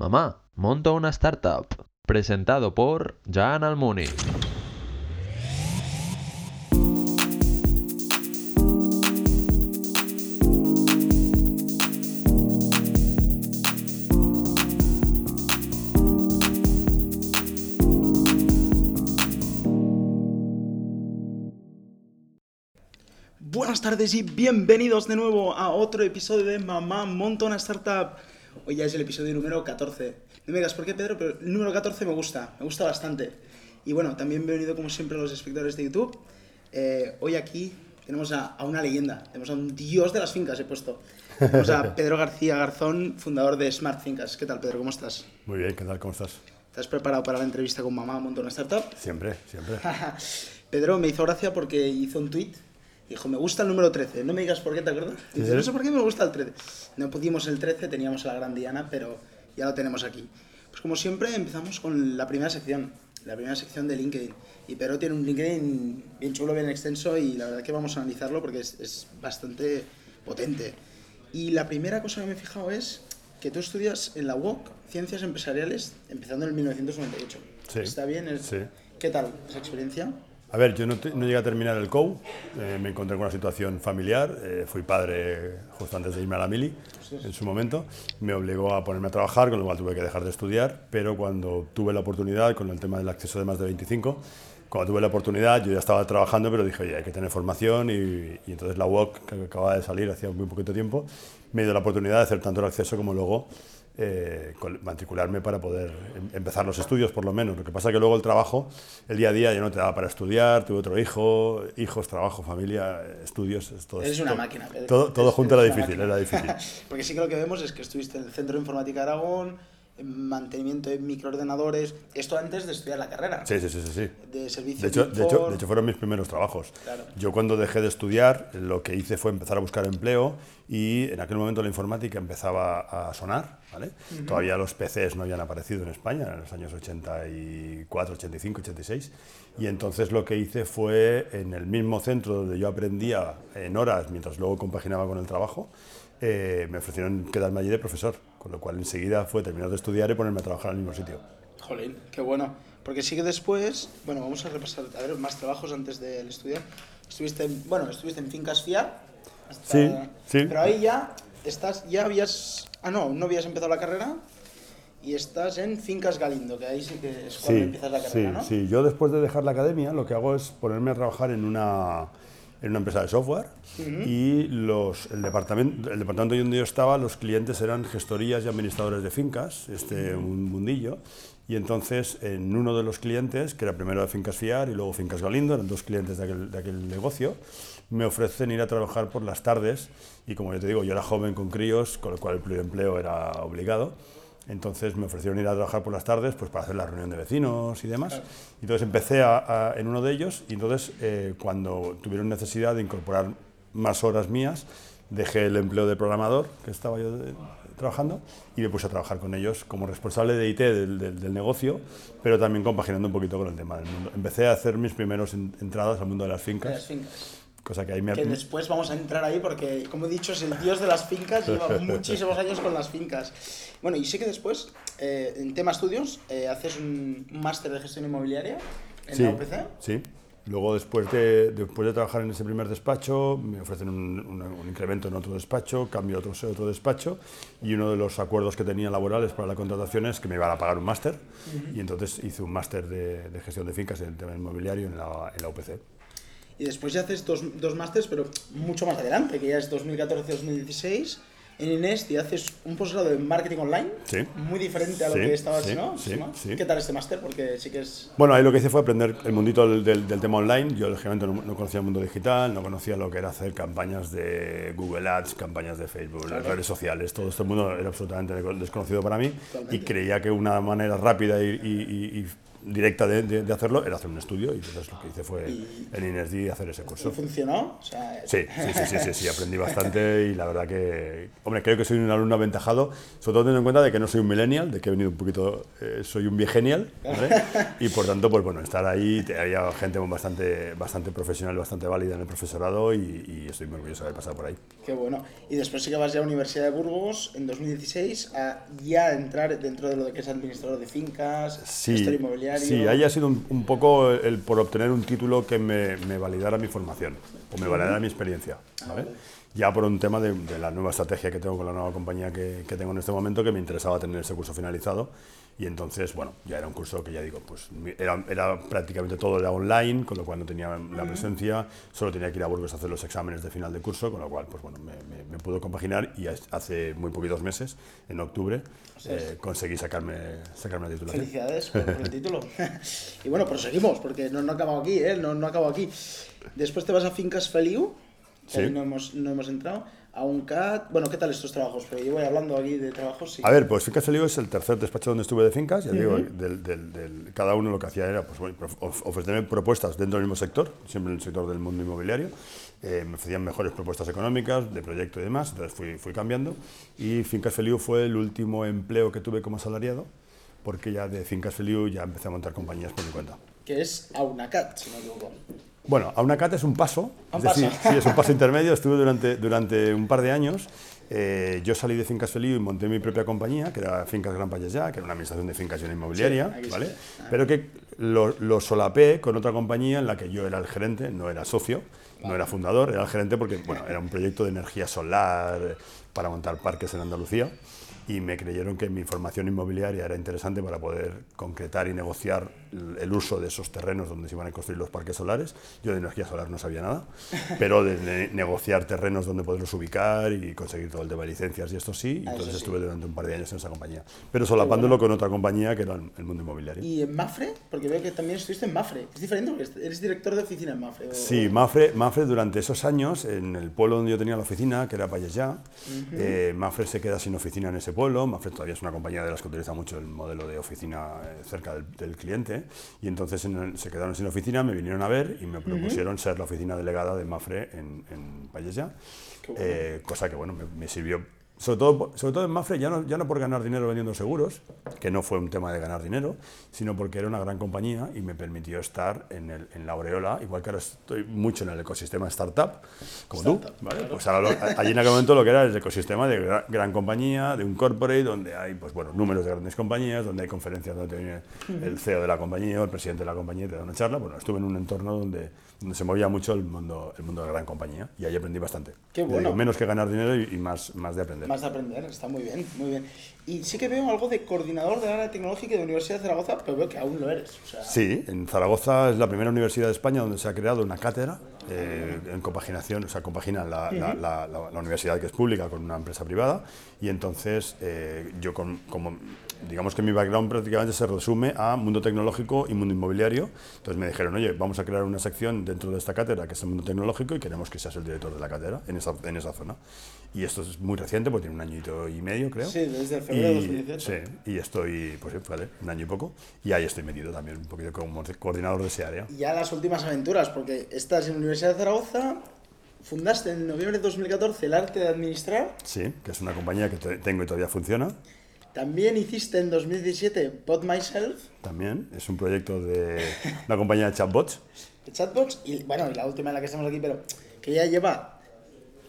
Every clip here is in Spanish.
Mamá, monto una startup. Presentado por Jan Almuni. Buenas tardes y bienvenidos de nuevo a otro episodio de Mamá Monta una Startup. Hoy ya es el episodio número 14. No me digas por qué, Pedro, pero el número 14 me gusta, me gusta bastante. Y bueno, también bienvenido como siempre a los espectadores de YouTube. Eh, hoy aquí tenemos a, a una leyenda, tenemos a un dios de las fincas, he puesto. Tenemos a Pedro García Garzón, fundador de Smart Fincas. ¿Qué tal, Pedro? ¿Cómo estás? Muy bien, ¿qué tal? ¿Cómo estás? ¿Estás preparado para la entrevista con Mamá Monta una Startup? Siempre, siempre. Pedro me hizo gracia porque hizo un tweet. Dijo, me gusta el número 13. No me digas por qué, ¿te acuerdas? Dice, no sé por qué me gusta el 13. No pudimos el 13, teníamos a la gran Diana, pero ya lo tenemos aquí. Pues como siempre, empezamos con la primera sección. La primera sección de LinkedIn. Y Pedro tiene un LinkedIn bien chulo, bien extenso y la verdad que vamos a analizarlo porque es, es bastante potente. Y la primera cosa que me he fijado es que tú estudias en la UOC Ciencias Empresariales empezando en el 1998. Sí. ¿Está bien? Sí. ¿Qué tal esa experiencia? A ver, yo no, llegué a terminar el COU, eh, me encontré con una situación familiar, eh, fui padre justo antes de irme a la mili, en su momento, me obligó a ponerme a trabajar, con lo cual tuve que dejar de estudiar, pero cuando tuve la oportunidad, con el tema del acceso de más de 25, cuando tuve la oportunidad, yo ya estaba trabajando, pero dije, oye, hay que tener formación, y, y entonces la UOC, que acababa de salir hacía muy poquito tiempo, me dio la oportunidad de hacer tanto el acceso como luego eh, matricularme para poder em- empezar los estudios, por lo menos. Lo que pasa que luego el trabajo, el día a día, ya no te daba para estudiar, tuve otro hijo, hijos, trabajo, familia, estudios. es todo, Eres una máquina, Pedro. Todo, todo junto era difícil, máquina. era difícil. Porque sí que lo que vemos es que estuviste en el Centro de Informática de Aragón, mantenimiento de microordenadores, esto antes de estudiar la carrera. Sí, sí, sí, sí. sí. De servicio De hecho, de hecho, fueron mis primeros trabajos. Claro. Yo cuando dejé de estudiar, lo que hice fue empezar a buscar empleo y en aquel momento la informática empezaba a sonar. ¿vale? Todavía los PCs no habían aparecido en España en los años 84, 85, 86. Y entonces lo que hice fue en el mismo centro donde yo aprendía en horas, mientras luego compaginaba con el trabajo, eh, me ofrecieron quedarme allí de profesor. Con lo cual enseguida fue terminar de estudiar y ponerme a trabajar en el mismo sitio. Jolín, qué bueno. Porque sí que después, bueno, vamos a repasar, a ver, más trabajos antes del estudiar. Estuviste, en- bueno, estuviste en Fincas Fiar. hasta- Sí, sí. Pero ahí ya estás, ya habías, ah no, no habías empezado la carrera y estás en Fincas Galindo, que ahí sí que es cuando Sí, empiezas la sí, carrera, ¿no? sí. Yo después de dejar la academia lo que hago es ponerme a trabajar en una, en una empresa de software y los, el, departamento, el departamento donde yo estaba, los clientes eran gestorías y administradores de fincas, este, un mundillo. Y entonces en uno de los clientes, que era primero de Fincas Fiar y luego Fincas Galindo, eran dos clientes de aquel, de aquel negocio, me ofrecen ir a trabajar por las tardes y como yo te digo, yo era joven con críos, con lo cual el pluriempleo era obligado. Entonces me ofrecieron ir a trabajar por las tardes pues para hacer la reunión de vecinos y demás. Y entonces empecé a- a- en uno de ellos y entonces eh, cuando tuvieron necesidad de incorporar más horas mías, dejé el empleo de programador que estaba yo de- trabajando y me puse a trabajar con ellos como responsable de IT del, del- del negocio, pero también compaginando un poquito con el tema del mundo. Empecé a hacer mis primeros en- entradas al mundo de las De las fincas, fincas. Cosa que ahí me... Que después vamos a entrar ahí porque, como he dicho, es el dios de las fincas, lleva muchísimos años con las fincas. Bueno, y sé que después, eh, en tema estudios, eh, haces un máster de gestión inmobiliaria en Sí, la UPC. sí. Luego, después de, después de trabajar en ese primer despacho, me ofrecen un, un- un incremento en otro despacho, cambio a otro, otro despacho, y uno de los acuerdos que tenía laborales para la contratación es que me iban a pagar un máster, y entonces hice un máster de, de gestión de fincas en el tema inmobiliario en la, en la UPC. Y después ya haces dos, dos másters, pero mucho más adelante, que ya es 2014-2016. En Inés y haces un posgrado en marketing online, Sí. muy diferente a lo Sí, que estabas, sí, ¿no? ¿Qué tal este máster? Porque sí que es... Bueno, ahí lo que hice fue aprender el mundito del, del- del tema online. Yo, lógicamente, no, no conocía el mundo digital, no conocía lo que era hacer campañas de Google Ads, campañas de Facebook, las redes sociales. Todo este mundo era absolutamente desconocido para mí y Totalmente. creía que una manera rápida y, y- y- y directa de, de- de hacerlo era hacer un estudio y entonces lo que hice fue en INESD hacer ese ¿Y curso. funcionó? O sea, Sí, sí, sí, sí, sí, sí, aprendí bastante y la verdad que, hombre, creo que soy un alumno aventajado, sobre todo teniendo en cuenta de que no soy un millennial, de que he venido un poquito, eh, soy un viegenial, ¿vale? Y por tanto, pues bueno, estar ahí, te- había gente bastante, bastante profesional, bastante válida en el profesorado y, y estoy muy orgulloso de haber pasado por ahí. Qué bueno. Y después sí que vas ya a la Universidad de Burgos en 2016 a ya entrar dentro de lo que es administrador de fincas, Sí, sí, ahí ha sido un, un poco el por obtener un título que me, me validara mi formación o me validara mi experiencia. ¿vale? Ya por un tema de, de la nueva estrategia que tengo con la nueva compañía que, que tengo en este momento, que me interesaba tener ese curso finalizado. Y entonces, bueno, ya era un curso que ya digo, pues era, era prácticamente todo era online, con lo cual no tenía la presencia, solo tenía que ir a Burgos a hacer los exámenes de final de curso, con lo cual, pues bueno, me, me, me pudo compaginar y hace muy poquitos meses, en octubre, eh, conseguí sacarme, sacarme la titulación. Felicidades por, por el título. y bueno, proseguimos, porque no, no acabo aquí, ¿eh? No, no acabo aquí. Después te vas a Fincas Feliu, que Sí. ahí no hemos, no hemos entrado, a un CAT. Bueno, ¿qué tal estos trabajos? Pero yo voy hablando aquí de trabajos, sí. A ver, pues Fincas Feliu es el tercer despacho donde estuve de fincas. Ya digo, del, del- del- cada uno lo que hacía era pues, bueno, of- ofrecerme propuestas dentro del mismo sector, siempre en el sector del mundo inmobiliario. Eh, me ofrecían mejores propuestas económicas, de proyecto y demás. Entonces fui, fui cambiando. Y Fincas Feliu fue el último empleo que tuve como asalariado, porque ya de Fincas Feliu ya empecé a montar compañías por mi cuenta. Que es a una CAT, si no me equivoco. Bueno, a una CAT es un paso, Un es decir, sí, es un paso intermedio. Estuve durante, durante un par de años. eh, yo salí de Fincas Feliu y monté mi propia compañía, que era Fincas Gran Pallesá, que era una administración de fincas y una inmobiliaria, Sí. ¿vale? Pero que lo, lo solapé con otra compañía en la que yo era el gerente, no era socio, no era fundador, era el gerente porque bueno, era un proyecto de energía solar para montar parques en Andalucía y me creyeron que mi formación inmobiliaria era interesante para poder concretar y negociar el uso de esos terrenos donde se iban a construir los parques solares. Yo de energía solar no sabía nada, pero de ne- negociar terrenos donde poderlos ubicar y conseguir todo el tema de licencias y esto sí, Ah, entonces sí. estuve durante un par de años en esa compañía, pero solapándolo con otra compañía que era el mundo inmobiliario. ¿Y en Mafre? Porque veo que también estuviste en Mafre. ¿Es diferente? Porque eres director de oficina en Mafre. o- Sí, Mafre, Mafre durante esos años, en el pueblo donde yo tenía la oficina, que era Pallesá, eh, Mafre se queda sin oficina en ese pueblo. Mafre todavía es una compañía de las que utiliza mucho el modelo de oficina eh, cerca del, del cliente. Y entonces en el- se quedaron sin oficina, me vinieron a ver y me propusieron ser la oficina delegada de Mafre en, en bueno. Eh, cosa que bueno, me, me sirvió. Sobre todo, sobre todo en Mafre, ya no, ya no por ganar dinero vendiendo seguros, que no fue un tema de ganar dinero, sino porque era una gran compañía y me permitió estar en, el, en la aureola, igual que ahora estoy mucho en el ecosistema startup, como tú. Startup, ¿vale? claro. Pues ahora lo- allí en aquel momento lo que era el ecosistema de gra- gran, compañía, de un corporate, donde hay pues, bueno, números de grandes compañías, donde hay conferencias donde te viene el CEO de la compañía o el presidente de la compañía y te da una charla. Bueno, estuve en un entorno donde se movía mucho el mundo, el mundo de la gran compañía y ahí aprendí bastante. Qué Ya digo, bueno. menos que ganar dinero y, y más, más de aprender. Más de aprender, está muy bien, muy bien. Y sí que veo algo de coordinador del área tecnológica de la Universidad de Zaragoza, pero veo que aún lo eres. O sea, Sí, en Zaragoza es la primera universidad de España donde se ha creado una cátedra eh, en compaginación, o sea, compagina la, la- la- la- la universidad que es pública con una empresa privada y entonces eh, yo con- como digamos que mi background prácticamente se resume a mundo tecnológico y mundo inmobiliario, entonces me dijeron, oye, vamos a crear una sección dentro de esta cátedra que es el mundo tecnológico y queremos que seas el director de la cátedra en esa, en esa zona. Y esto es muy reciente, porque tiene un añito y medio, creo. Sí, desde febrero de Y- 2018. Sí, y estoy, pues vale, un año y poco, y ahí estoy metido también, un poquito como coordinador de ese área. Y ya las últimas aventuras, porque estás en la Universidad de Zaragoza, fundaste en noviembre de 2014 el arte de administrar, Sí, que es una compañía que te- tengo y todavía funciona. también hiciste en 2017 Pod Myself, También es un proyecto de una compañía de chatbots. de chatbots, y bueno, y la última en la que estamos aquí, pero que ya lleva,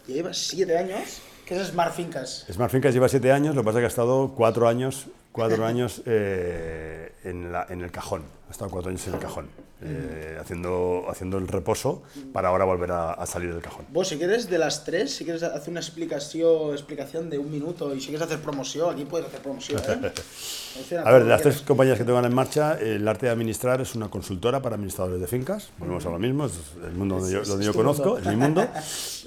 ya lleva siete años, que es Smart Fincas. Smart Fincas lleva siete años, lo que pasa es que ha estado cuatro años, cuatro años eh, en, la- en el cajón. Ha estado cuatro años en el cajón, eh, haciendo, haciendo el reposo para ahora volver a, a salir del cajón. Vos, si quieres de las tres, si quieres hacer una explicación, explicación de un minuto y si quieres hacer promoción, aquí puedes hacer promoción. ¿eh? A ver, de las tres compañías que tengo en marcha, el arte de administrar es una consultora para administradores de fincas. Volvemos a lo mismo, es el mundo donde yo, donde conozco, es mi mundo.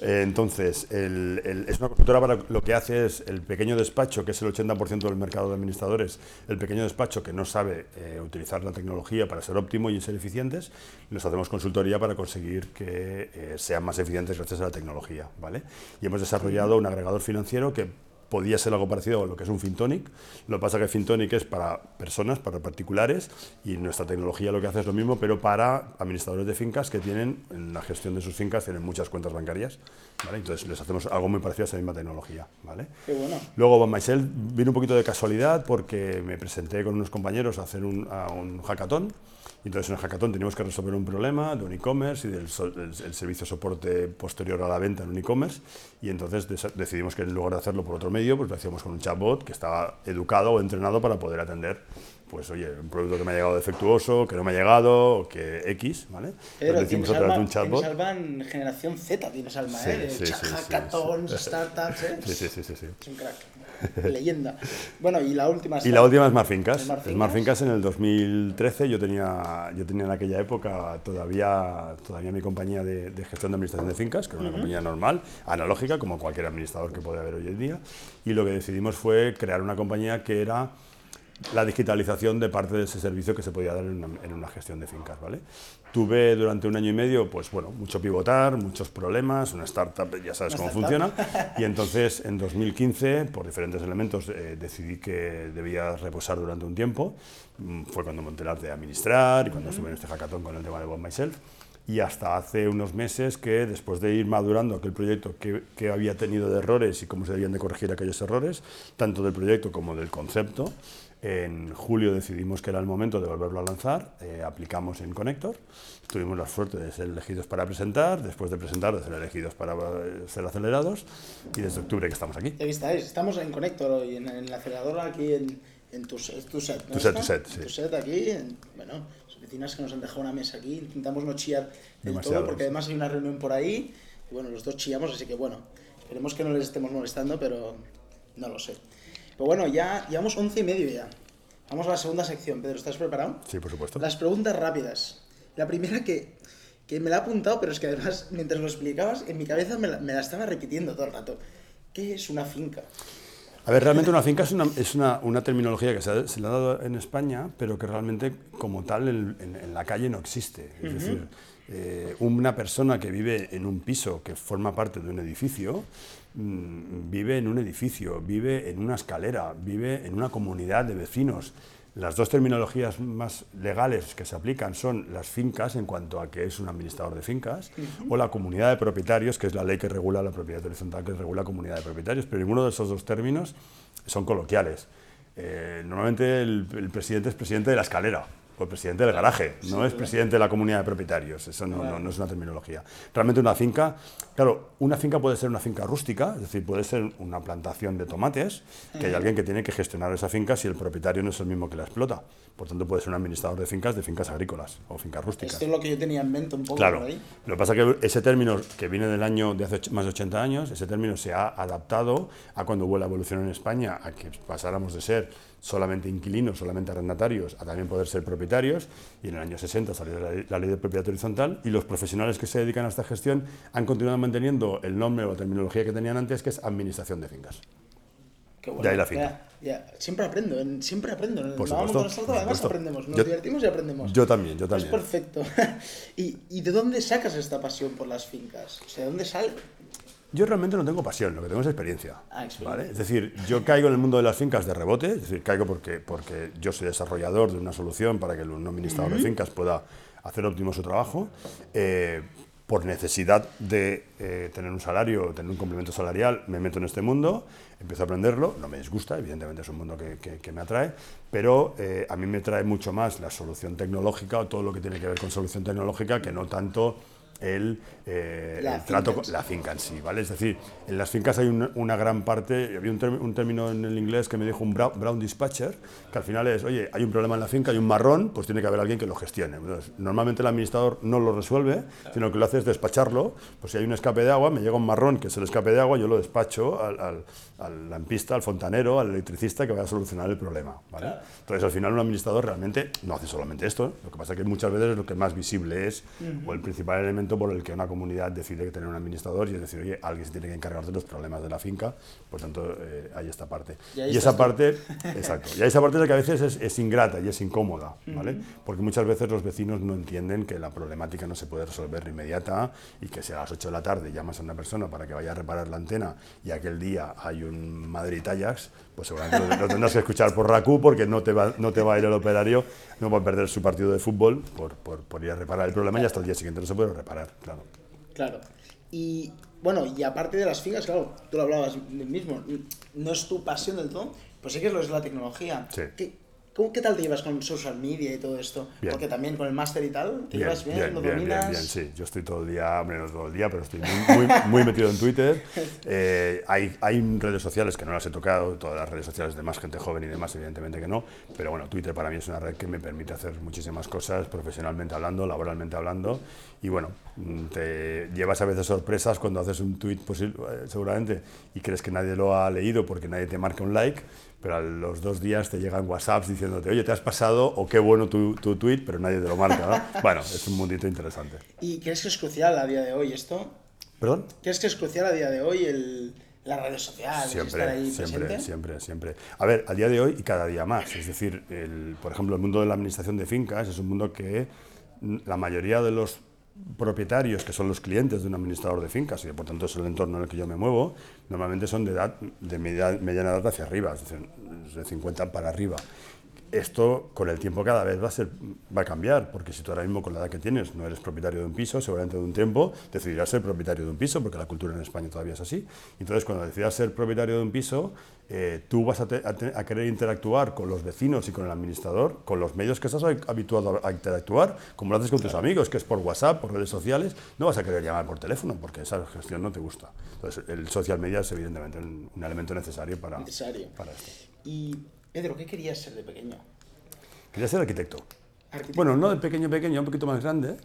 Eh, entonces, el- el- es una consultora para lo que hace es el pequeño despacho, que es el 80% del mercado de administradores, el pequeño despacho que no sabe utilizar la tecnología para ser óptimo y ser eficientes, les hacemos consultoría para conseguir que eh, sean más eficientes gracias a la tecnología. ¿vale? Y hemos desarrollado un agregador financiero que podía ser algo parecido a lo que es un FinTonic. Lo que pasa es que FinTonic es para personas, para particulares, y nuestra tecnología lo que hace es lo mismo, pero para administradores de fincas que tienen, en la gestión de sus fincas, tienen muchas cuentas bancarias. ¿vale? Entonces les hacemos algo muy parecido a esa misma tecnología. ¿vale? Qué bueno. Luego, Van Myself vino un poquito de casualidad porque me presenté con unos compañeros a hacer un, a un hackathon. Entonces, en el hackathon teníamos que resolver un problema de un e-commerce y del so- el, el servicio de soporte posterior a la venta en un e-commerce. Y entonces decidimos que en lugar de hacerlo por otro medio, pues lo hacíamos con un chatbot que estaba educado o entrenado para poder atender, pues oye, un producto que me ha llegado defectuoso, que no me ha llegado, que X, ¿vale? Pero lo tienes alma, de un chatbot. tienes alma en generación Z, tienes alma, Sí, ¿eh? Sí, sí, hackathons, startups, ¿eh? Sí, sí, sí, sí. Es un crack. Leyenda. Bueno, y la última. Y la última es Smart Fincas. Smart Fincas. Smart Fincas en el 2013 yo tenía, yo tenía en aquella época todavía, todavía mi compañía de, de gestión de administración de fincas, que era una compañía normal, analógica, como cualquier administrador que puede haber hoy en día. Y lo que decidimos fue crear una compañía que era la digitalización de parte de ese servicio que se podía dar en una, en una gestión de fincas, ¿vale? Tuve durante un año y medio, pues bueno, mucho pivotar, muchos problemas, una startup, ya sabes cómo funciona, y entonces en 2015, por diferentes elementos, eh, decidí que debía reposar durante un tiempo. Mm, Fue cuando monté el arte de administrar y cuando estuve en este hackathon con el tema de Bob Myself. Y hasta hace unos meses que, después de ir madurando aquel proyecto que, que había tenido de errores y cómo se debían de corregir aquellos errores, tanto del proyecto como del concepto, en julio decidimos que era el momento de volverlo a lanzar, eh, aplicamos en Connector, tuvimos la suerte de ser elegidos para presentar, después de presentar de ser elegidos para eh, ser acelerados y desde octubre que estamos aquí. Ahí estáis. Estamos en Connector hoy, en, en la aceleradora aquí en, en tu, set- tu set. ¿no Tu set, tu set, sí. Tu set aquí. en- bueno, las oficinas que nos han dejado una mesa aquí. Intentamos no chillar del Demasiado, todo porque además hay una reunión por ahí. Y bueno, los dos chillamos, así que bueno, esperemos que no les estemos molestando, pero no lo sé. Pero bueno, ya llevamos once y medio ya. Vamos a la segunda sección. Pedro, ¿estás preparado? Sí, por supuesto. Las preguntas rápidas. La primera que, que me la he apuntado, pero es que además, mientras lo explicabas, en mi cabeza me la, me la estaba repitiendo todo el rato. ¿Qué es una finca? A ver, realmente una finca es una, es una, una terminología que se, ha- se le ha dado en España, pero que realmente como tal en, en- en la calle no existe. Es decir, eh, una persona que vive en un piso que forma parte de un edificio, vive en un edificio, vive en una escalera, vive en una comunidad de vecinos. Las dos terminologías más legales que se aplican son las fincas en cuanto a que es un administrador de fincas o la comunidad de propietarios, que es la ley que regula la propiedad horizontal, que regula la comunidad de propietarios, pero ninguno de esos dos términos son coloquiales. Eh, normalmente el, el presidente es presidente de la escalera o el presidente del garaje, no es presidente de la comunidad de propietarios, eso no, no- no es una terminología. Realmente una finca, claro, una finca puede ser una finca rústica, es decir, puede ser una plantación de tomates, que hay alguien que tiene que gestionar esa finca si el propietario no es el mismo que la explota. Por tanto, puede ser un administrador de fincas de fincas agrícolas o fincas rústicas. Esto es lo que yo tenía en mente un poco Claro. por ahí. Lo que pasa es que ese término que viene del año de hace más de 80 años, ese término se ha adaptado a cuando hubo la evolución en España, a que pasáramos de ser solamente inquilinos, solamente arrendatarios, a también poder ser propietarios. Y en el año 60 salió la la ley de propiedad horizontal y los profesionales que se dedican a esta gestión han continuado manteniendo el nombre o la terminología que tenían antes, que es administración de fincas. Qué De ahí la. Ya, ya. Siempre aprendo, en- siempre aprendo. En el Por supuesto, Startup por además supuesto. aprendemos, nos Yo- divertimos y aprendemos. Yo también, yo también. Es perfecto. ¿Y, ¿Y de dónde sacas esta pasión por las fincas? O sea, ¿de dónde sale? Yo realmente no tengo pasión, lo que tengo es experiencia. Ah, experiencia. ¿vale? Es decir, yo caigo en el mundo de las fincas de rebote, es decir, caigo porque, porque yo soy desarrollador de una solución para que el un administrador de fincas pueda hacer óptimo su trabajo. eh, por necesidad de eh, tener un salario, tener un complemento salarial, me meto en este mundo, empiezo a aprenderlo, no me disgusta, evidentemente es un mundo que, que- me atrae, pero eh, a mí me trae mucho más la solución tecnológica o todo lo que tiene que ver con solución tecnológica que no tanto el, eh, el trato la finca en sí, ¿vale? Es decir, en las fincas hay una, una gran parte, había un, term- un término en el inglés que me dijo un brown, brown dispatcher, que al final es, oye, hay un problema en la finca, hay un marrón, pues tiene que haber alguien que lo gestione. Entonces, normalmente el administrador no lo resuelve, sino que lo hace es despacharlo, pues si hay un escape de agua, me llega un marrón que es el escape de agua, yo lo despacho al, al, al lampista, al fontanero, al electricista que vaya a solucionar el problema, ¿vale? Entonces, al final un administrador realmente no hace solamente esto, lo que pasa es que muchas veces lo que más visible es, o el principal elemento por el que una comunidad decide tener un administrador y es decir, oye, alguien se tiene que encargar de los problemas de la finca, por tanto, eh, hay esta parte. Y Y, esa tú. parte, exacto, y esa parte es la que a veces es, es ingrata y es incómoda, ¿vale? Porque muchas veces los vecinos no entienden que la problemática no se puede resolver inmediata y que si a las 8 de la tarde llamas a una persona para que vaya a reparar la antena y aquel día hay un Madrid-Ajax, pues seguramente lo, tendrás que escuchar por RACU porque no te va, no te va a ir el operario, no va a perder su partido de fútbol por, por, por ir a reparar el problema y hasta el día siguiente no se puede reparar, claro. Claro. Y bueno, y aparte de las fincas, claro, tú lo hablabas mismo, no es tu pasión del todo, pues sí que es lo es la tecnología. Sí. ¿Qué, cómo- qué tal te llevas con social media y todo esto? Bien. Porque también con el máster y tal, ¿te llevas bien? ¿Lo bien, dominas? bien, bien, sí. Yo estoy todo el día, hombre, no todo el día, pero estoy muy, muy, muy metido en Twitter. Eh, hay, hay redes sociales que no las he tocado, todas las redes sociales de más gente joven y demás, evidentemente que no, pero bueno, Twitter para mí es una red que me permite hacer muchísimas cosas, profesionalmente hablando, laboralmente hablando, y bueno, mm, te llevas a veces sorpresas cuando haces un tweet, eh, seguramente, y crees que nadie lo ha leído porque nadie te marca un like, pero a los dos días te llegan WhatsApps diciéndote, oye, te has pasado, o qué bueno tu, tu tweet, pero nadie te lo marca, ¿no? Bueno, es un mundito interesante. ¿Y crees que es crucial a día de hoy esto? ¿Perdón? ¿Crees que es crucial a día de hoy el, las redes sociales, estar Siempre, ahí siempre, presente? siempre, siempre. A ver, al día de hoy y cada día más. Es decir, el, por ejemplo, el mundo de la administración de fincas es un mundo que la mayoría de los propietarios, que son los clientes de un administrador de fincas, y por tanto es el entorno en el que yo me muevo, normalmente son de edad de media- mediana edad hacia arriba, es decir, de 50 para arriba. Esto con el tiempo cada vez va a, ser, va a cambiar, porque si tú ahora mismo con la edad que tienes no eres propietario de un piso, seguramente de un tiempo decidirás ser propietario de un piso, porque la cultura en España todavía es así. Entonces, cuando decidas ser propietario de un piso, eh, tú vas a, te- a te- a querer interactuar con los vecinos y con el administrador, con los medios que estás habituado a interactuar, como lo haces con tus amigos, que es por WhatsApp, por redes sociales, no vas a querer llamar por teléfono, porque esa gestión no te gusta. Entonces, el social media es evidentemente un, un elemento necesario para, Necesario. para esto. Y, Pedro, ¿qué querías ser de pequeño? Quería ser arquitecto. Arquitecto. Bueno, no de pequeño, pequeño, un poquito más grande,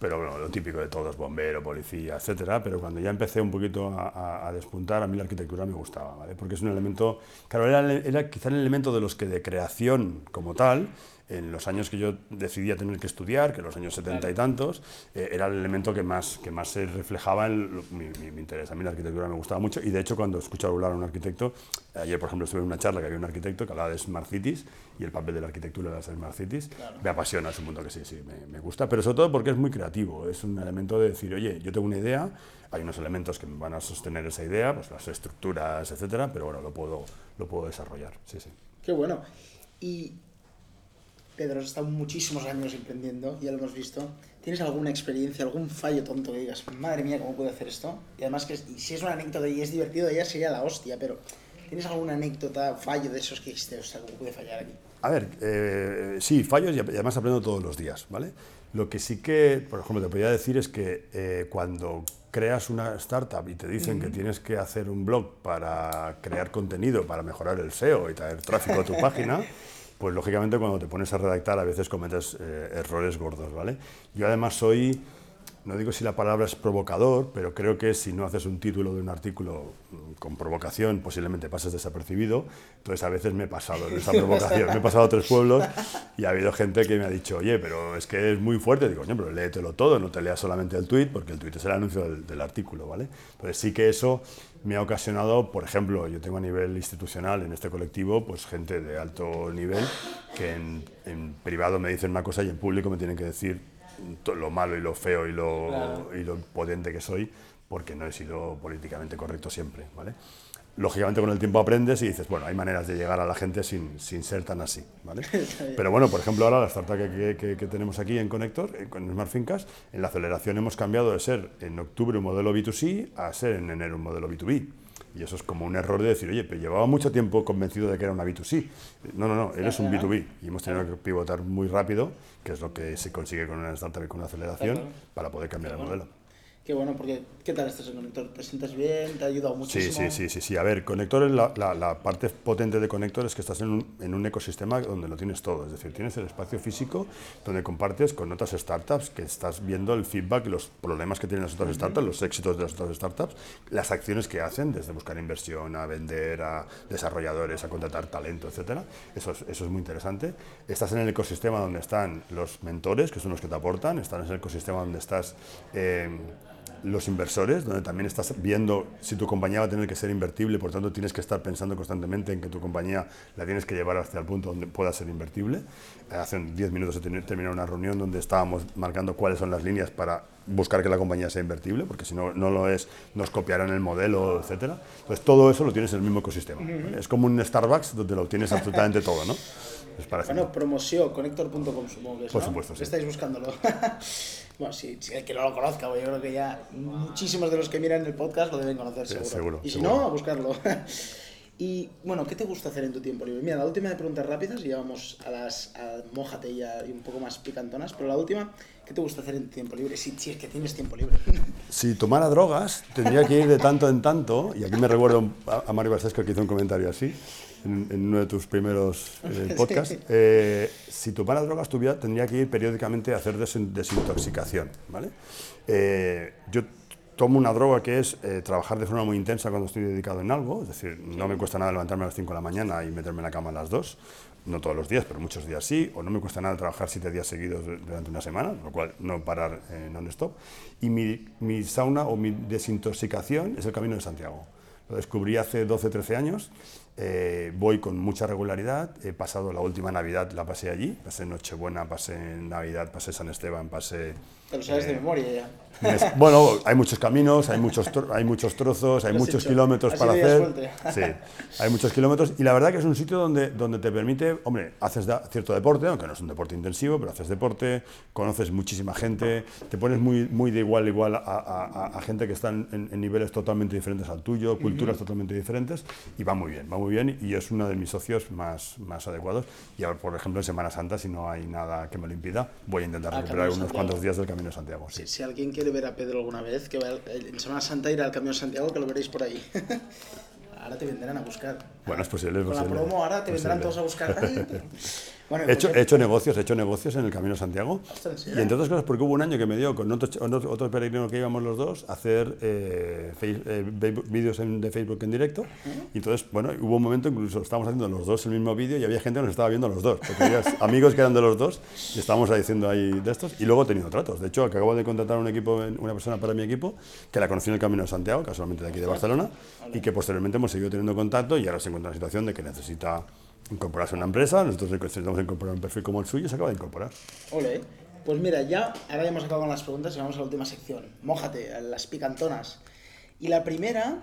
pero bueno, lo típico de todos, bombero, policía, etcétera. Pero cuando ya empecé un poquito a, a- a despuntar, a mí la arquitectura me gustaba, ¿vale? Porque es un elemento, claro, era, era quizá el elemento de los que de creación como tal, en los años que yo decidía tener que estudiar, que los años 70 y tantos, eh, era el elemento que más, que más se reflejaba en lo- mi, mi- mi interés. A mí la arquitectura me gustaba mucho y de hecho cuando escucho hablar a un arquitecto, ayer por ejemplo estuve en una charla que había un arquitecto que hablaba de Smart Cities y el papel de la arquitectura en las Smart Cities, me apasiona, es un mundo que sí, sí, me, me gusta, pero sobre todo porque es muy creativo, es un elemento de decir, oye, yo tengo una idea, hay unos elementos que me van a sostener esa idea, pues las estructuras, etcétera, pero bueno, lo puedo, lo puedo desarrollar, sí, sí. Qué bueno. Y Pedro, has estado muchísimos años emprendiendo, ya lo hemos visto. ¿Tienes alguna experiencia, algún fallo tonto que digas, madre mía, cómo puedo hacer esto? Y además que si es una anécdota y es divertido, ya sería la hostia, pero ¿tienes alguna anécdota, fallo de esos que dijiste, ostras, cómo pude fallar aquí? A ver, eh, sí, fallos y además aprendo todos los días, ¿vale? Lo que sí que, por ejemplo, te podría decir es que eh, cuando creas una startup y te dicen que tienes que hacer un blog para crear contenido, para mejorar el SEO y traer tráfico a tu página, pues lógicamente cuando te pones a redactar a veces cometes eh, errores gordos, ¿vale? Yo además soy, no digo si la palabra es provocador, pero creo que si no haces un título de un artículo mm, con provocación, posiblemente pases desapercibido. Entonces a veces me he pasado en esa provocación. Me he pasado a tres pueblos y ha habido gente que me ha dicho, oye, pero es que es muy fuerte. Digo, oye, pero léetelo todo, no te leas solamente el tweet, porque el tweet es el anuncio del, del artículo, ¿vale? Entonces sí que eso me ha ocasionado, por ejemplo, yo tengo a nivel institucional en este colectivo, pues gente de alto nivel que en, en privado me dicen una cosa y en público me tienen que decir lo malo y lo feo y lo, Claro. y lo potente que soy, porque no he sido políticamente correcto siempre, ¿vale? Lógicamente con el tiempo aprendes y dices, bueno, hay maneras de llegar a la gente sin, sin ser tan así, ¿vale? Pero bueno, por ejemplo, ahora la startup que, que- tenemos aquí en Connector, eh, con Smart Fincas, en la aceleración hemos cambiado de ser en octubre un modelo B2C a ser en enero un modelo B2B. Y eso es como un error de decir, oye, pero llevaba mucho tiempo convencido de que era una B2C. No, no, no, eres un B2B. Y hemos tenido que pivotar muy rápido, que es lo que se consigue con una startup y con una aceleración, para poder cambiar el modelo. Qué bueno, porque ¿qué tal estás en Conector? ¿Te sientes bien? ¿Te ha ayudado Sí, muchísimo? sí, sí, sí, sí. A ver, Conector, es la, la- la parte potente de Conector es que estás en un, en un ecosistema donde lo tienes todo. Es decir, tienes el espacio físico donde compartes con otras startups que estás viendo el feedback, los problemas que tienen las otras startups, los éxitos de las otras startups, las acciones que hacen, desde buscar inversión, a vender, a desarrolladores, a contratar talento, etcétera. Eso es, eso es muy interesante. Estás en el ecosistema donde están los mentores, que son los que te aportan. Estás en el ecosistema donde estás... eh, los inversores, donde también estás viendo si tu compañía va a tener que ser invertible, por tanto tienes que estar pensando constantemente en que tu compañía la tienes que llevar hasta el punto donde pueda ser invertible. Eh, Hace 10 minutos he terminado una reunión donde estábamos marcando cuáles son las líneas para buscar que la compañía sea invertible, porque si no, no lo es, nos copiarán el modelo, etcétera. Entonces todo eso lo tienes en el mismo ecosistema. ¿vale? Es como un Starbucks donde lo tienes absolutamente todo, ¿no? Para Bueno, promoción, conector.com supongo que es, Por ¿no? supuesto, sí. Estáis buscándolo. bueno, si, si el que no lo conozca, yo creo que ya muchísimos de los que miran el podcast lo deben conocer Sí, seguro. seguro, y si seguro. no, a buscarlo. y bueno, ¿qué te gusta hacer en tu tiempo libre? Mira, la última de preguntas rápidas y ya vamos a las a mójate y, a- y un poco más picantonas, pero la última, ¿qué te gusta hacer en tu tiempo libre? Si, si es que tienes tiempo libre. Si tomara drogas, tendría que ir de tanto en tanto, y aquí me recuerdo a, a Mario Basesco que hizo un comentario así, en, en uno de tus primeros eh, podcasts. Eh, si tomara drogas, tuviera, tendría que ir periódicamente a hacer desin- desintoxicación. ¿vale? Eh, yo tomo una droga que es eh, trabajar de forma muy intensa cuando estoy dedicado en algo, es decir, no me cuesta nada levantarme a las 5 de la mañana y meterme en la cama a las 2, no todos los días, pero muchos días sí, o no me cuesta nada trabajar 7 días seguidos du- durante una semana, lo cual no parar eh, non-stop. Y mi, mi sauna o mi desintoxicación es el Camino de Santiago. Lo descubrí hace 12, 13 años. eh, voy con mucha regularidad. He pasado la última Navidad, la pasé allí. Pasé Nochebuena, pasé Navidad, pasé San Esteban, pasé Te lo sabes de memoria ya. Bueno, hay muchos caminos, hay muchos, hay muchos trozos, hay muchos hecho. kilómetros para hacer. Sí, hay muchos kilómetros y la verdad que es un sitio donde, donde te permite, hombre, haces da- cierto deporte, aunque no es un deporte intensivo, pero haces deporte, conoces muchísima gente, te pones muy, muy de igual a igual a, a- a- a gente que están en, en niveles totalmente diferentes al tuyo, culturas totalmente diferentes y va muy bien, va muy bien y es uno de mis socios más, más adecuados. Y ahora, por ejemplo, en Semana Santa, si no hay nada que me lo impida, voy a intentar Ah, recuperar unos cuantos días del Camino de Santiago. sí. Si, si alguien quiere ver a Pedro alguna vez, que vaya en Semana Santa ir al Camino de Santiago, que lo veréis por ahí. ahora te vendrán a buscar. Bueno, es posible, es Con la promo ahora te vendrán Posible. todos a buscar. Ay, bueno, He hecho, he hecho negocios, he hecho negocios en el Camino de Santiago. Y entre otras cosas, porque hubo un año que me dio con otro, ch- otro, otro peregrino que íbamos los dos a hacer eh, eh, vídeos de Facebook en directo. Y entonces, bueno, hubo un momento incluso estábamos haciendo los dos el mismo vídeo y había gente que nos estaba viendo los dos. Porque había amigos que eran de los dos y estábamos diciendo ahí de estos. Y luego he tenido tratos. De hecho, acabo de contratar un equipo, una persona para mi equipo que la conocí en el Camino de Santiago, casualmente de aquí de Barcelona, y que posteriormente hemos seguido teniendo contacto y ahora se encuentra en una situación de que necesita incorporarse a una empresa, nosotros necesitamos incorporar un perfil como el suyo y se acaba de incorporar. Ole. Pues mira, ya, ahora ya hemos acabado con las preguntas y vamos a la última sección. Mójate, las picantonas. Y la primera,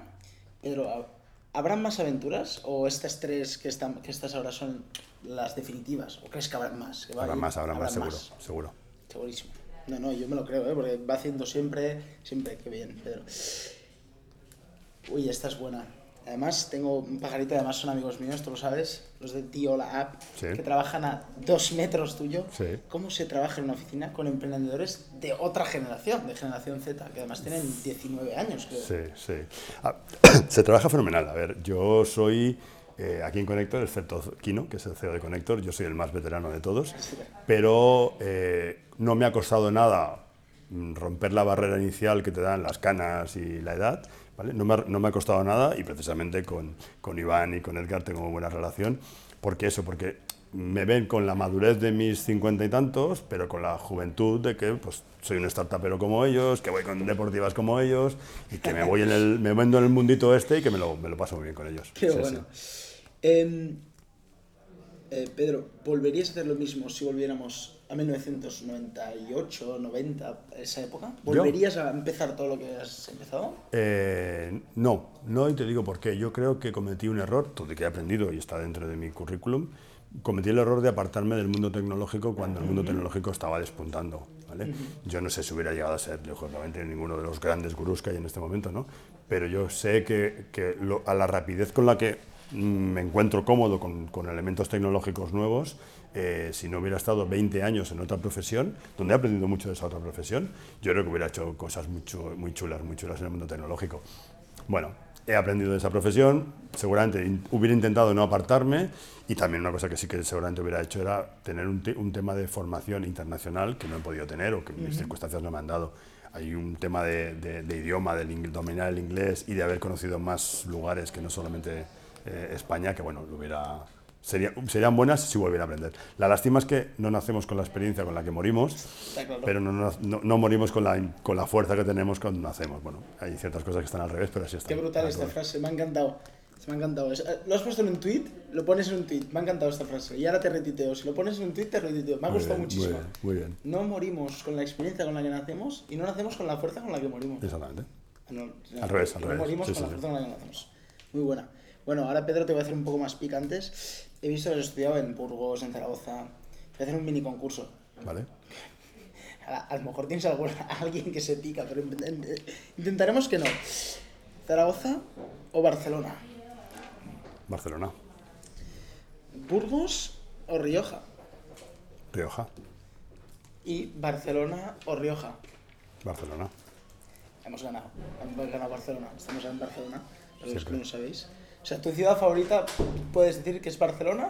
Pedro, ¿hab- ¿habrán más aventuras o estas tres que, están, que estas ahora son las definitivas? ¿O crees que habrán más? Que va a Habrá ir- más, habrá más, habrán seguro, seguro. Segurísimo. No, no, yo me lo creo, ¿eh? porque va haciendo siempre, siempre, qué bien, Pedro. Uy, esta es buena. Además, tengo un pajarito, además son amigos míos, tú lo sabes, los de Tío la App, Sí. que trabajan a dos metros tuyo. Sí. ¿Cómo se trabaja en una oficina con emprendedores de otra generación, de generación Z, que además tienen 19 años, creo? Sí, sí. Ah, se trabaja fenomenal. A ver, yo soy eh, aquí en Connector, excepto Kino, que es el CEO de Connector, yo soy el más veterano de todos, pero eh, no me ha costado nada romper la barrera inicial que te dan las canas y la edad. ¿vale? No, me ha, no me ha costado nada y precisamente con, con Iván y con Edgar tengo buena relación. ¿Por qué eso? Porque me ven con la madurez de mis cincuenta y tantos, pero con la juventud de que pues, soy un startupero como ellos, que voy con deportivas como ellos y que me voy en el, me vendo en el mundito este y que me lo, me lo paso muy bien con ellos. Qué Sí, bueno. sí. Em, eh, Pedro, ¿volverías a hacer lo mismo si volviéramos a 1998, 90, esa época? ¿Volverías a empezar todo lo que has empezado? Eh, no, no, y te digo por qué. Yo creo que cometí un error, todo que he aprendido y está dentro de mi currículum. Cometí el error de apartarme del mundo tecnológico cuando el mundo tecnológico estaba despuntando. ¿vale? Yo no sé si hubiera llegado a ser, lógicamente, ninguno de los grandes gurús que hay en este momento, ¿no? pero yo sé que, que lo- a la rapidez con la que mm, me encuentro cómodo con, con elementos tecnológicos nuevos, eh, si no hubiera estado 20 años en otra profesión, donde he aprendido mucho de esa otra profesión, yo creo que hubiera hecho cosas mucho, muy chulas, muy chulas en el mundo tecnológico. Bueno, he aprendido de esa profesión, seguramente in- hubiera intentado no apartarme y también una cosa que sí que seguramente hubiera hecho era tener un, te- un tema de formación internacional que no he podido tener o que mis circunstancias no me han dado. Hay un tema de, de- de idioma, de dominar el inglés y de haber conocido más lugares que no solamente eh, España, que bueno, lo hubiera, sería, serían buenas si volviera a aprender. La lástima es que no nacemos con la experiencia con la que morimos, claro. pero no, no- no- no morimos con la, con la fuerza que tenemos cuando nacemos. Bueno, hay ciertas cosas que están al revés, pero así está. Qué brutal esta frase, me ha encantado. Me ha encantado. Eh, Lo has puesto en un tweet, lo pones en un tweet. Me ha encantado esta frase. Y ahora te retuiteo. Si lo pones en un tweet, te retuiteo. Me ha Muy gustado bien, muchísimo. Muy bien, muy bien. No morimos con la experiencia con la que nacemos y no nacemos con la fuerza con la que morimos. Exactamente. No, no, Al revés, al no revés. morimos Sí, con sí, la sí. fuerza con la que nacemos. Muy buena. Bueno, ahora Pedro te voy a hacer un poco más picantes. He visto que has estudiado en Burgos, en Zaragoza. Te voy a hacer un mini concurso. ¿Vale? A, a lo mejor tienes algún- alguien que se pica, pero in- in- intentaremos que no. ¿Zaragoza o Barcelona? Barcelona. ¿Burgos o Rioja? Rioja. Y Barcelona o Rioja. Barcelona. Hemos ganado. Hemos ganado Barcelona. Estamos en Barcelona, los que no sabéis. O sea, ¿tu ciudad favorita puedes decir que es Barcelona?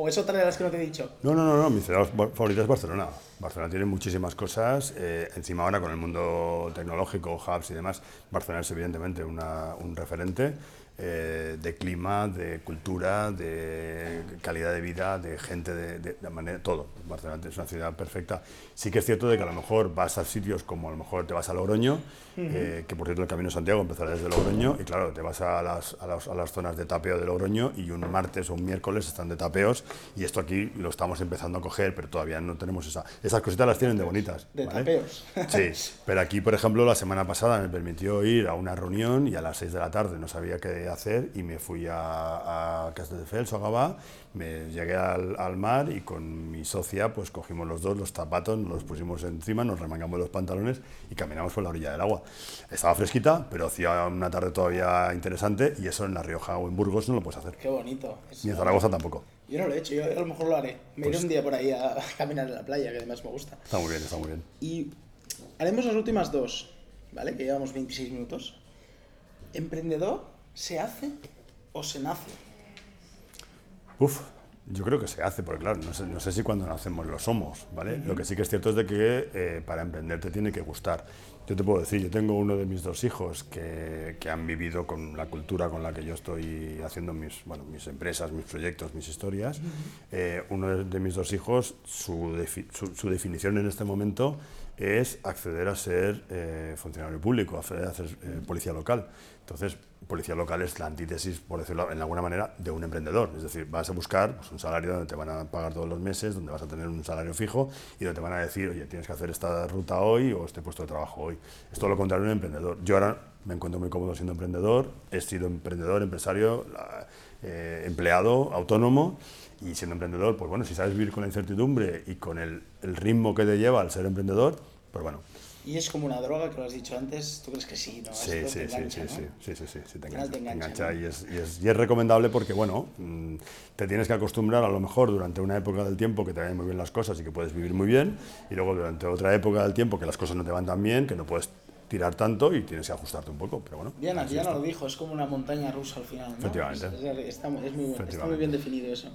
¿O es otra de las que no te he dicho? No, no, no, no, mi ciudad favorita es Barcelona. Barcelona tiene muchísimas cosas. eh, encima ahora con el mundo tecnológico, hubs y demás, Barcelona es evidentemente una- un referente eh, de clima, de cultura, de calidad de vida, de gente, de, de- de manera, todo. Barcelona es una ciudad perfecta. Sí que es cierto de que a lo mejor vas a sitios como a lo mejor te vas a Logroño, eh, que por cierto el Camino de Santiago empezará desde Logroño, y claro, te vas a las, a las- a las zonas de tapeo de Logroño y un martes o un miércoles están de tapeos, y esto aquí lo estamos empezando a coger, pero todavía no tenemos esa... Esas cositas las tienen de bonitas. De ¿vale? tapeos. Sí, pero aquí, por ejemplo, la semana pasada me permitió ir a una reunión y a las 6 de la tarde no sabía qué hacer y me fui a, a Castelldefels a Gavà, me llegué al, al mar y con mi socia pues cogimos los dos los zapatos, nos los pusimos encima, nos remangamos los pantalones y caminamos por la orilla del agua. Estaba fresquita, pero hacía una tarde todavía interesante y eso en La Rioja o en Burgos no lo puedes hacer. Qué bonito. Es- Ni en Zaragoza tampoco. Yo no lo he hecho, yo a lo mejor lo haré. Me Pues iré un día por ahí a, a caminar en la playa, que además me gusta. Está muy bien, está muy bien. Y haremos las últimas dos, ¿vale? Que llevamos 26 minutos. ¿Emprendedor se hace o se nace? Uf, yo creo que se hace, porque claro, no sé, no sé si cuando nacemos lo somos, ¿vale? Lo que sí que es cierto es de que eh, para emprender te tiene que gustar. Yo te puedo decir, yo tengo uno de mis dos hijos que, que han vivido con la cultura con la que yo estoy haciendo mis, bueno, mis empresas, mis proyectos, mis historias. Eh, uno de, de mis dos hijos, su, su definición en este momento es acceder a ser eh, funcionario público, acceder a ser eh, policía local. Entonces, policía local es la antítesis, por decirlo en alguna manera, de un emprendedor. Es decir, vas a buscar pues, un salario donde te van a pagar todos los meses, donde vas a tener un salario fijo y donde te van a decir, oye, tienes que hacer esta ruta hoy o este puesto de trabajo hoy. Es todo lo contrario de un emprendedor. Yo ahora me encuentro muy cómodo siendo emprendedor, he sido emprendedor, empresario, eh, empleado, autónomo. Y siendo emprendedor, pues bueno, si sabes vivir con la incertidumbre y con el, el ritmo que te lleva al ser emprendedor, pues bueno, Y es como una droga, que lo has dicho antes, ¿tú crees que sí? ¿no? Sí, sí, te sí, engancha, sí, ¿no? sí, sí, sí, sí, sí, te Al final engancha, te te engancha, engancha ¿no? y, es, y, es, y es recomendable porque, bueno, mm, te tienes que acostumbrar a lo mejor durante una época del tiempo que te vayan muy bien las cosas y que puedes vivir muy bien, y luego durante otra época del tiempo que las cosas no te van tan bien, que no puedes tirar tanto y tienes que ajustarte un poco, pero bueno. Diana, Diana lo dijo, es como una montaña rusa al final. ¿no? Efectivamente. Es- es- está, muy- bueno, está muy Efectivamente. bien definido eso.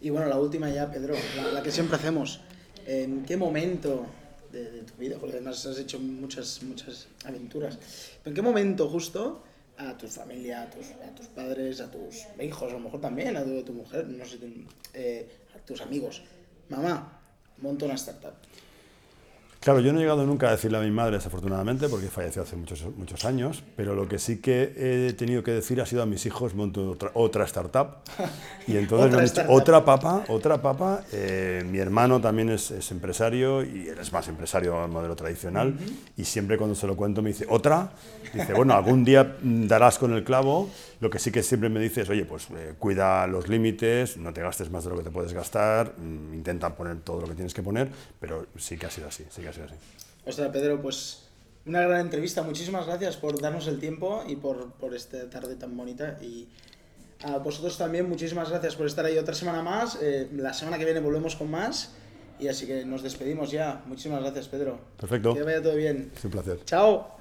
Y bueno, la última ya, Pedro, la, la que siempre hacemos. ¿En qué momento de, tu vida, porque además has hecho muchas, muchas aventuras, pero en qué momento justo a tu familia, a tus, a tus padres, a tus hijos, a lo mejor también, a tu, tu mujer, no sé, eh, a tus amigos, mamá, monto una startup? Claro, yo no he llegado nunca a decirle a mi madre, desafortunadamente, porque falleció hace muchos, muchos años, pero lo que sí que he tenido que decir ha sido a mis hijos, monto otra, otra startup. Y entonces Otra me han dicho, otra papa, otra papa. Eh, mi hermano también es, es empresario y él es más empresario al modelo tradicional. Y siempre cuando se lo cuento me dice, ¿otra? Dice, bueno, algún día darás con el clavo. Lo que sí que siempre me dice es, oye, pues eh, cuida los límites, no te gastes más de lo que te puedes gastar, mm, intenta poner todo lo que tienes que poner, pero sí que ha sido así, sí que ha sido así. Ostras, Pedro, pues una gran entrevista. Muchísimas gracias por darnos el tiempo y por, por esta tarde tan bonita. Y A vosotros también, muchísimas gracias por estar ahí otra semana más. Eh, la semana que viene volvemos con más. Y así que nos despedimos ya. Muchísimas gracias, Pedro. Perfecto. Que vaya todo bien. Es un placer. Chao.